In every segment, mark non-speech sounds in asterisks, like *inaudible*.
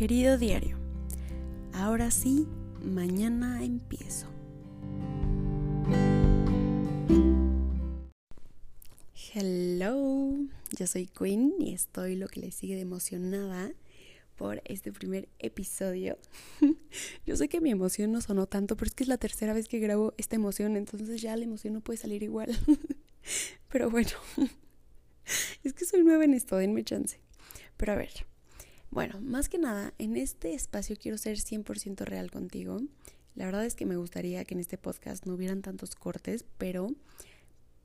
Querido diario, ahora sí, mañana empiezo. Hello, yo soy Queen y estoy lo que le sigue de emocionada por este primer episodio. *laughs* yo sé que mi emoción no sonó tanto, pero es que es la tercera vez que grabo esta emoción, entonces ya la emoción no puede salir igual. *laughs* pero bueno, *laughs* es que soy nueva en esto, denme chance. Pero a ver, bueno, más que nada, en este espacio quiero ser 100% real contigo. La verdad es que me gustaría que en este podcast no hubieran tantos cortes, pero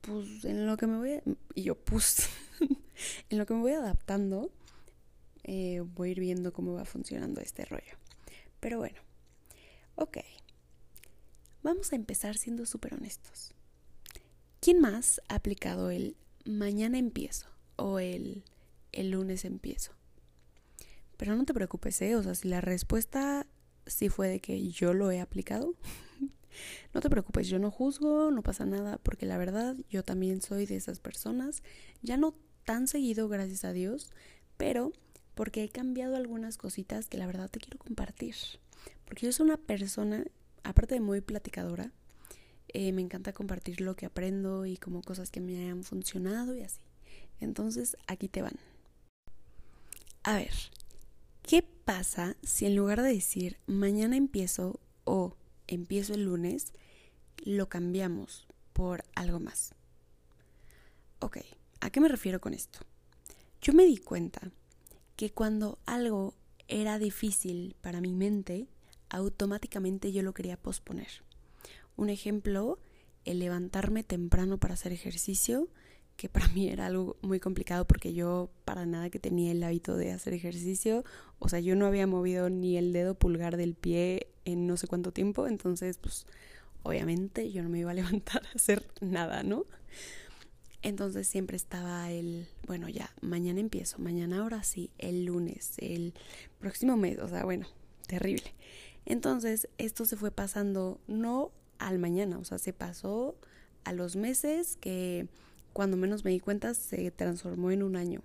pues en lo que me voy, y yo pues, *laughs* en lo que me voy adaptando, eh, voy a ir viendo cómo va funcionando este rollo. Pero bueno, ok, vamos a empezar siendo súper honestos. ¿Quién más ha aplicado el mañana empiezo o el el lunes empiezo? Pero no te preocupes, ¿eh? O sea, si la respuesta sí fue de que yo lo he aplicado, *laughs* no te preocupes, yo no juzgo, no pasa nada, porque la verdad yo también soy de esas personas, ya no tan seguido, gracias a Dios, pero porque he cambiado algunas cositas que la verdad te quiero compartir. Porque yo soy una persona, aparte de muy platicadora, eh, me encanta compartir lo que aprendo y como cosas que me han funcionado y así. Entonces, aquí te van. A ver, ¿Qué pasa si en lugar de decir mañana empiezo o empiezo el lunes, lo cambiamos por algo más? Ok, ¿a qué me refiero con esto? Yo me di cuenta que cuando algo era difícil para mi mente, automáticamente yo lo quería posponer. Un ejemplo, el levantarme temprano para hacer ejercicio que para mí era algo muy complicado porque yo para nada que tenía el hábito de hacer ejercicio, o sea, yo no había movido ni el dedo pulgar del pie en no sé cuánto tiempo, entonces pues obviamente yo no me iba a *laughs* levantar a hacer nada, ¿no? Entonces siempre estaba el, bueno, ya, mañana empiezo, mañana ahora sí, el lunes, el próximo mes, o sea, bueno, terrible. Entonces esto se fue pasando no al mañana, o sea, se pasó a los meses que cuando menos me di cuenta, se transformó en un año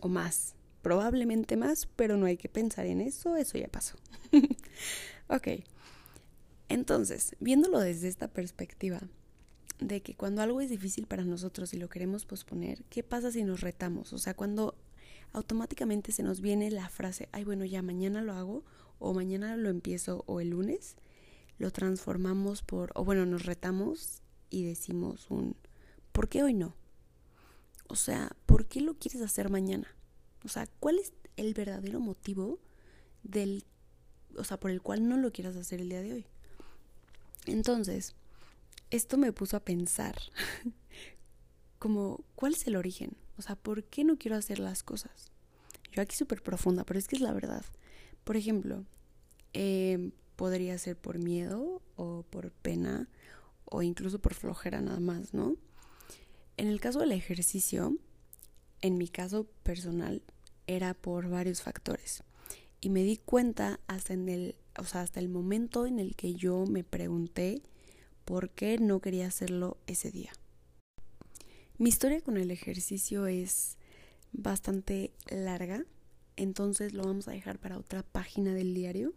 o más. Probablemente más, pero no hay que pensar en eso, eso ya pasó. *laughs* ok. Entonces, viéndolo desde esta perspectiva, de que cuando algo es difícil para nosotros y lo queremos posponer, ¿qué pasa si nos retamos? O sea, cuando automáticamente se nos viene la frase, ay, bueno, ya mañana lo hago, o mañana lo empiezo, o el lunes, lo transformamos por, o bueno, nos retamos y decimos un, ¿por qué hoy no? O sea, ¿por qué lo quieres hacer mañana? O sea, ¿cuál es el verdadero motivo del, o sea, por el cual no lo quieras hacer el día de hoy? Entonces, esto me puso a pensar *laughs* como, ¿cuál es el origen? O sea, ¿por qué no quiero hacer las cosas? Yo aquí súper profunda, pero es que es la verdad. Por ejemplo, eh, podría ser por miedo o por pena o incluso por flojera nada más, ¿no? En el caso del ejercicio, en mi caso personal, era por varios factores. Y me di cuenta hasta el, o sea, hasta el momento en el que yo me pregunté por qué no quería hacerlo ese día. Mi historia con el ejercicio es bastante larga, entonces lo vamos a dejar para otra página del diario.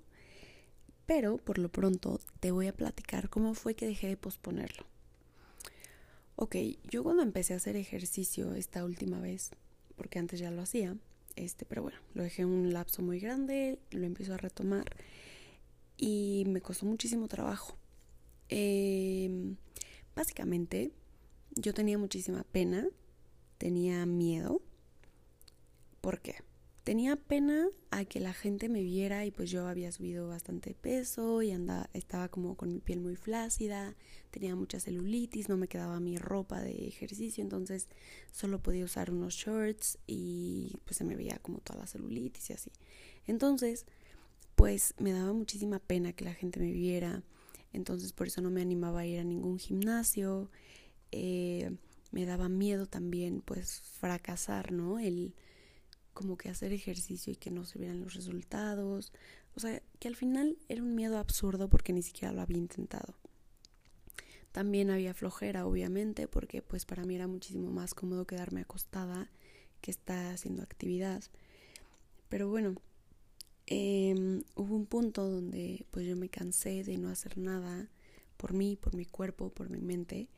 Pero por lo pronto te voy a platicar cómo fue que dejé de posponerlo. Ok, yo cuando empecé a hacer ejercicio esta última vez, porque antes ya lo hacía, este, pero bueno, lo dejé un lapso muy grande, lo empiezo a retomar y me costó muchísimo trabajo. Em, básicamente, yo tenía muchísima pena, tenía miedo. ¿Por qué? Tenía pena a que la gente me viera y pues yo había subido bastante peso y andaba, estaba como con mi piel muy flácida, tenía mucha celulitis, no me quedaba mi ropa de ejercicio, entonces solo podía usar unos shorts y pues se me veía como toda la celulitis y así. Entonces, pues me daba muchísima pena que la gente me viera, entonces por eso no me animaba a ir a ningún gimnasio, eh, me daba miedo también pues fracasar, ¿no? El como que hacer ejercicio y que no se vieran los resultados. O sea, que al final era un miedo absurdo porque ni siquiera lo había intentado. También había flojera, obviamente, porque pues para mí era muchísimo más cómodo quedarme acostada que estar haciendo actividad. Pero bueno, em, hubo un punto donde pues yo me cansé de no hacer nada por mí, por mi cuerpo, por mi mente,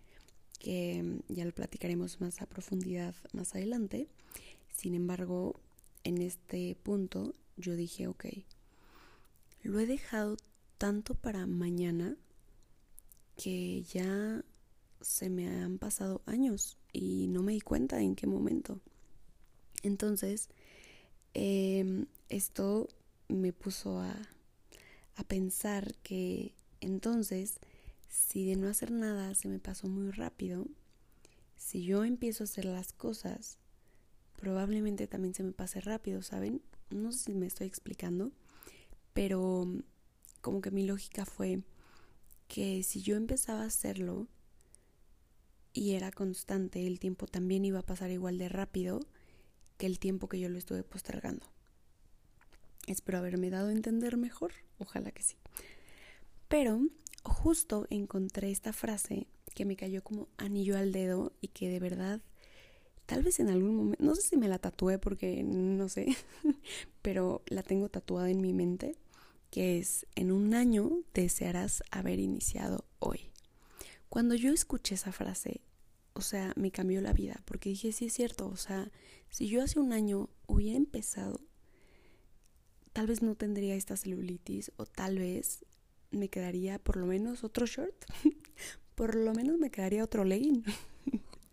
que ya lo platicaremos más a profundidad más adelante. Sin embargo, en este punto yo dije, ok, lo he dejado tanto para mañana que ya se me han pasado años y no me di cuenta en qué momento. Entonces, em, esto me puso a, a pensar que entonces, si de no hacer nada se me pasó muy rápido, si yo empiezo a hacer las cosas, probablemente también se me pase rápido, ¿saben? No sé si me estoy explicando, pero como que mi lógica fue que si yo empezaba a hacerlo y era constante, el tiempo también iba a pasar igual de rápido que el tiempo que yo lo estuve postergando. Espero haberme dado a entender mejor, ojalá que sí. Pero justo encontré esta frase que me cayó como anillo al dedo y que de verdad, tal vez en algún momento, no sé si me la tatué porque no sé, *laughs* pero la tengo tatuada en mi mente, que es, en un año desearás haber iniciado hoy. Cuando yo escuché esa frase, o sea, me cambió la vida, porque dije, sí es cierto, o sea, si yo hace un año hubiera empezado, tal vez no tendría esta celulitis o tal vez me quedaría por lo menos otro short, *laughs* por lo menos me quedaría otro legging, *laughs*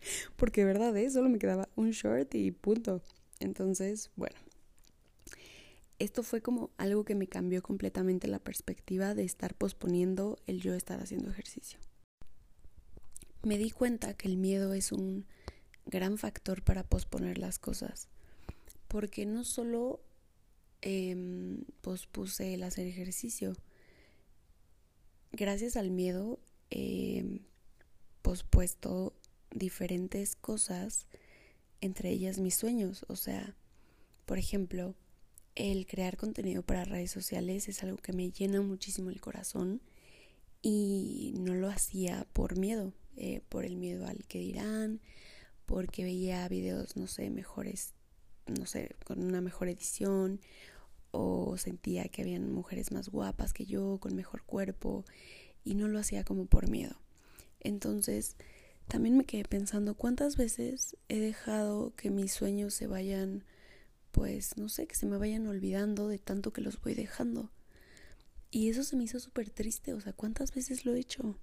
*laughs* porque de verdad, ¿eh? solo me quedaba un short y punto. Entonces, bueno, esto fue como algo que me cambió completamente la perspectiva de estar posponiendo el yo estar haciendo ejercicio. Me di cuenta que el miedo es un gran factor para posponer las cosas, porque no solo eh, pospuse el hacer ejercicio, gracias al miedo he pospuesto diferentes cosas, entre ellas mis sueños, o sea, por ejemplo, el crear contenido para redes sociales es algo que me llena muchísimo el corazón y no lo hacía por miedo, eh, por el miedo al que dirán, porque veía videos, no sé, mejores, no sé, con una mejor edición o sentía que habían mujeres más guapas que yo, con mejor cuerpo y no lo hacía como por miedo. Entonces, también me quedé pensando cuántas veces he dejado que mis sueños se vayan pues no sé, que se me vayan olvidando de tanto que los voy dejando. Y eso se me hizo súper triste, o sea, ¿cuántas veces lo he hecho?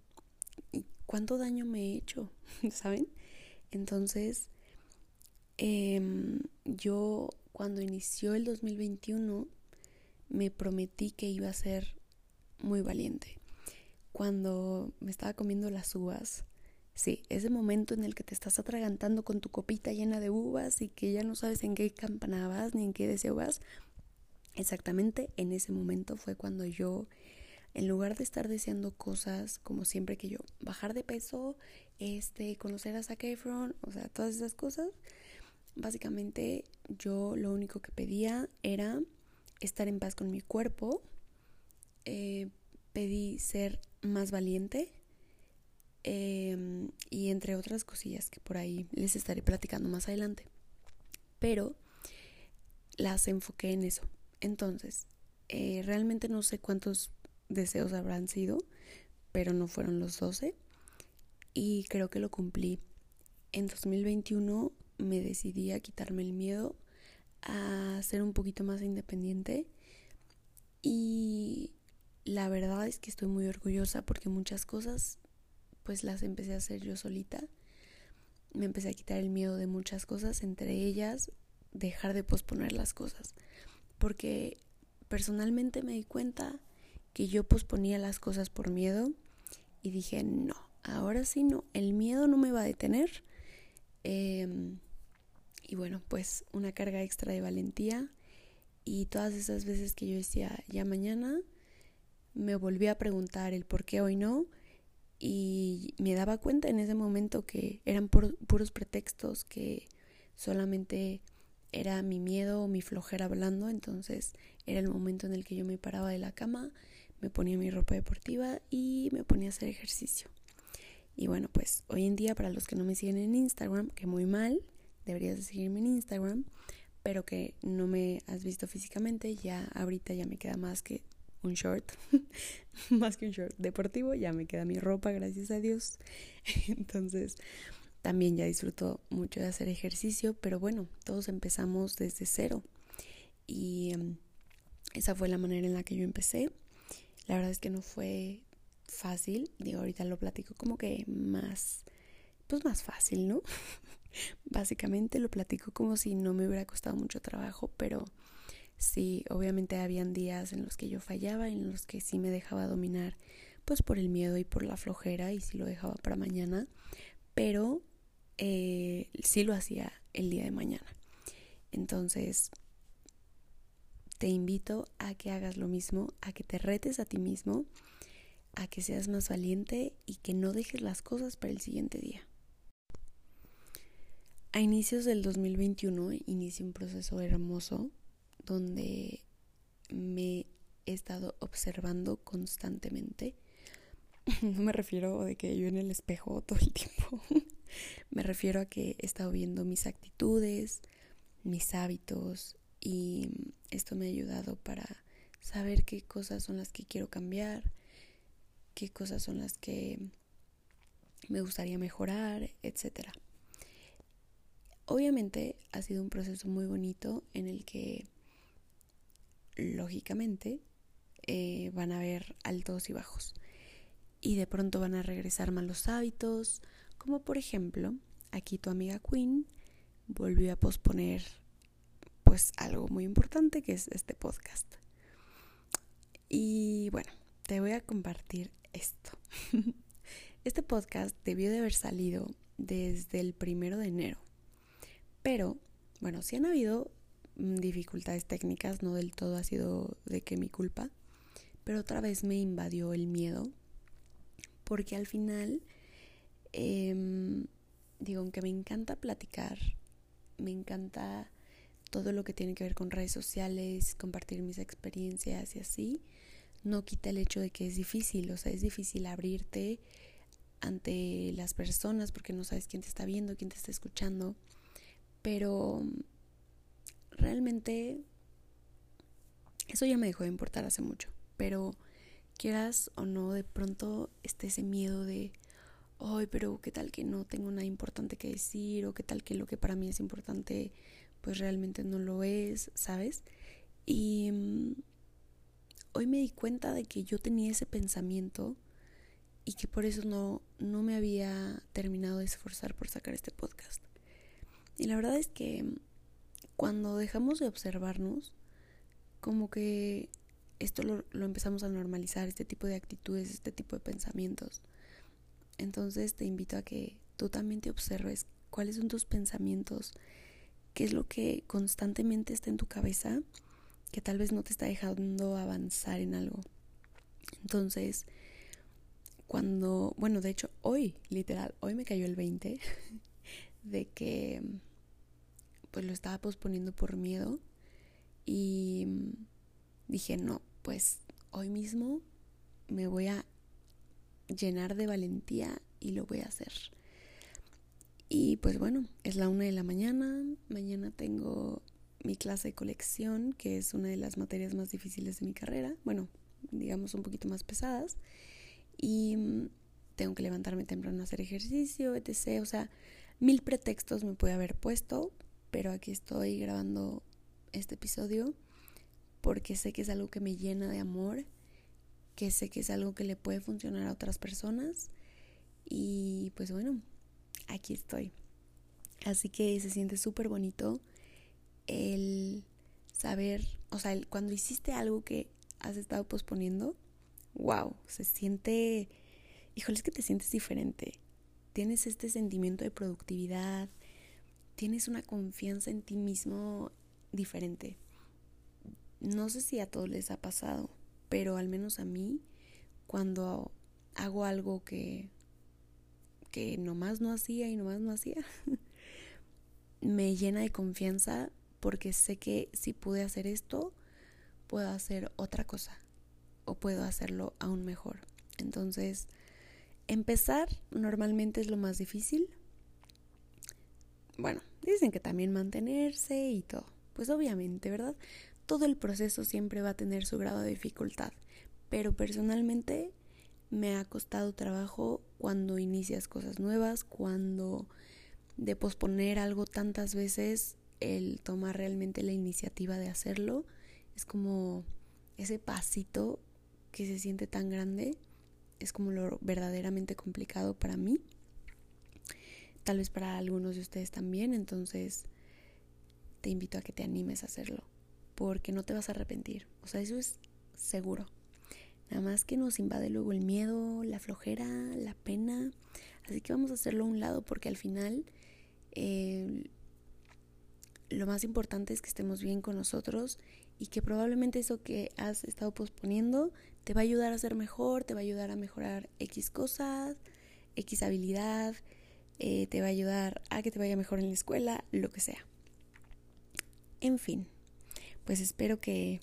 ¿Y cuánto daño me he hecho? *laughs* ¿Saben? Entonces, em, yo cuando inició el 2021 me prometí que iba a ser muy valiente. Cuando me estaba comiendo las uvas, Sí, ese momento en el que te estás atragantando con tu copita llena de uvas y que ya no sabes en qué campana vas ni en qué deseo vas. Exactamente en ese momento fue cuando yo, en lugar de estar deseando cosas como siempre que yo, bajar de peso, este, conocer a Zac Efron, o sea, todas esas cosas, básicamente yo lo único que pedía era estar en paz con mi cuerpo, eh, pedí ser más valiente, Em, y entre otras cosillas que por ahí les estaré platicando más adelante. Pero las enfoqué en eso. Entonces, eh, realmente no sé cuántos deseos habrán sido, pero no fueron los 12. Y creo que lo cumplí. En 2021 me decidí a quitarme el miedo, a ser un poquito más independiente. Y la verdad es que estoy muy orgullosa porque muchas cosas pues las empecé a hacer yo solita. Me empecé a quitar el miedo de muchas cosas, entre ellas dejar de posponer las cosas. Porque personalmente me di cuenta que yo posponía las cosas por miedo y dije, no, ahora sí no, el miedo no me va a detener. Em, y bueno, pues una carga extra de valentía y todas esas veces que yo decía, ya mañana, me volví a preguntar el por qué hoy no y me daba cuenta en ese momento que eran puros pretextos, que solamente era mi miedo o mi flojera hablando, entonces era el momento en el que yo me paraba de la cama, me ponía mi ropa deportiva y me ponía a hacer ejercicio. Y bueno, pues hoy en día para los que no me siguen en Instagram, que muy mal, deberías de seguirme en Instagram, pero que no me has visto físicamente, ya ahorita ya me queda más que un short, *laughs* más que un short deportivo, ya me queda mi ropa, gracias a Dios. *laughs* Entonces, también ya disfruto mucho de hacer ejercicio, pero bueno, todos empezamos desde cero. Y em, esa fue la manera en la que yo empecé. La verdad es que no fue fácil, digo, ahorita lo platico como que más, pues más fácil, ¿no? *laughs* Básicamente lo platico como si no me hubiera costado mucho trabajo, pero sí, obviamente habían días en los que yo fallaba, en los que sí me dejaba dominar, pues por el miedo y por la flojera, y sí lo dejaba para mañana, pero eh, sí lo hacía el día de mañana. Entonces, te invito a que hagas lo mismo, a que te retes a ti mismo, a que seas más valiente y que no dejes las cosas para el siguiente día. A inicios del 2021 inicié un proceso hermoso donde me he estado observando constantemente. *laughs* No me refiero de que yo en el espejo todo el tiempo. *laughs* me refiero a que he estado viendo mis actitudes, mis hábitos y esto me ha ayudado para saber qué cosas son las que quiero cambiar, qué cosas son las que me gustaría mejorar, etcétera. Obviamente ha sido un proceso muy bonito en el que, lógicamente, eh, van a haber altos y bajos. Y de pronto van a regresar malos hábitos, como por ejemplo, aquí tu amiga Queen volvió a posponer pues algo muy importante que es este podcast. Y bueno, te voy a compartir esto. *laughs* Este podcast debió de haber salido desde el primero de enero pero, bueno, sí han habido dificultades técnicas, no del todo ha sido de que mi culpa, pero otra vez me invadió el miedo, porque al final, em, digo, aunque me encanta platicar, me encanta todo lo que tiene que ver con redes sociales, compartir mis experiencias y así, no quita el hecho de que es difícil, o sea, es difícil abrirte ante las personas porque no sabes quién te está viendo, quién te está escuchando. Pero realmente eso ya me dejó de importar hace mucho. Pero quieras o no, de pronto está ese miedo de, ay, pero qué tal que no tengo nada importante que decir, o qué tal que lo que para mí es importante, pues realmente no lo es, ¿sabes? Y mm, hoy me di cuenta de que yo tenía ese pensamiento y que por eso no, no me había terminado de esforzar por sacar este podcast. Y la verdad es que cuando dejamos de observarnos, como que esto lo, empezamos a normalizar, este tipo de actitudes, este tipo de pensamientos. Entonces te invito a que tú también te observes cuáles son tus pensamientos, qué es lo que constantemente está en tu cabeza, que tal vez no te está dejando avanzar en algo. Entonces, cuando, bueno, de hecho, hoy, literal, hoy me cayó el 20 *laughs* de que pues lo estaba posponiendo por miedo y dije, no, pues hoy mismo me voy a llenar de valentía y lo voy a hacer. Y pues bueno, es la una de la mañana, mañana tengo mi clase de colección, que es una de las materias más difíciles de mi carrera, bueno, digamos un poquito más pesadas, y tengo que levantarme temprano a hacer ejercicio, etc. O sea, mil pretextos me puede haber puesto, pero aquí estoy grabando este episodio porque sé que es algo que me llena de amor, que sé que es algo que le puede funcionar a otras personas y pues bueno, aquí estoy. Así que se siente súper bonito el saber, o sea, cuando hiciste algo que has estado posponiendo, wow, se siente, híjole, es que te sientes diferente. Tienes este sentimiento de productividad, tienes una confianza en ti mismo diferente. No sé si a todos les ha pasado, pero al menos a mí, cuando hago algo que, que nomás no hacía y nomás no hacía, *laughs* me llena de confianza porque sé que si pude hacer esto, puedo hacer otra cosa o puedo hacerlo aún mejor. Entonces, empezar normalmente es lo más difícil. Bueno, Dicen que también mantenerse y todo. Pues obviamente, ¿verdad? Todo el proceso siempre va a tener su grado de dificultad, pero personalmente me ha costado trabajo cuando inicias cosas nuevas, cuando de posponer algo tantas veces, el tomar realmente la iniciativa de hacerlo, es como ese pasito que se siente tan grande, es como lo verdaderamente complicado para mí, tal vez para algunos de ustedes también, entonces te invito a que te animes a hacerlo, porque no te vas a arrepentir, o sea, eso es seguro. Nada más que nos invade luego el miedo, la flojera, la pena. Así que vamos a hacerlo a un lado porque al final eh, lo más importante es que estemos bien con nosotros y que probablemente eso que has estado posponiendo te va a ayudar a ser mejor, te va a ayudar a mejorar X cosas, X habilidad, eh, te va a ayudar a que te vaya mejor en la escuela, lo que sea. En fin, pues espero que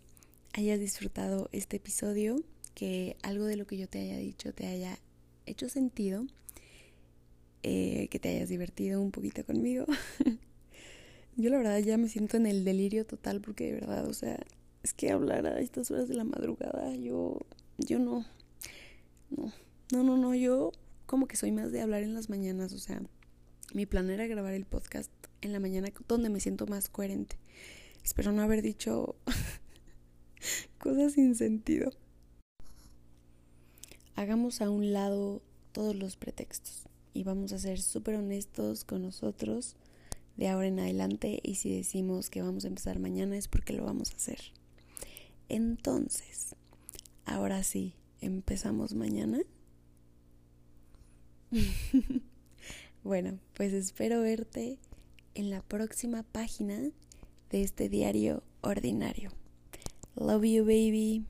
hayas disfrutado este episodio que algo de lo que yo te haya dicho te haya hecho sentido, eh, que te hayas divertido un poquito conmigo. *laughs* yo la verdad ya me siento en el delirio total porque de verdad, o sea, es que hablar a estas horas de la madrugada, yo, yo no, no, no, no, no, yo como que soy más de hablar en las mañanas, o sea, mi plan era grabar el podcast en la mañana donde me siento más coherente. Espero no haber dicho *laughs* cosas sin sentido hagamos a un lado todos los pretextos y vamos a ser súper honestos con nosotros de ahora en adelante y si decimos que vamos a empezar mañana es porque lo vamos a hacer. Entonces, ahora sí, empezamos mañana. *laughs* bueno, pues espero verte en la próxima página de este diario ordinario. Love you, baby.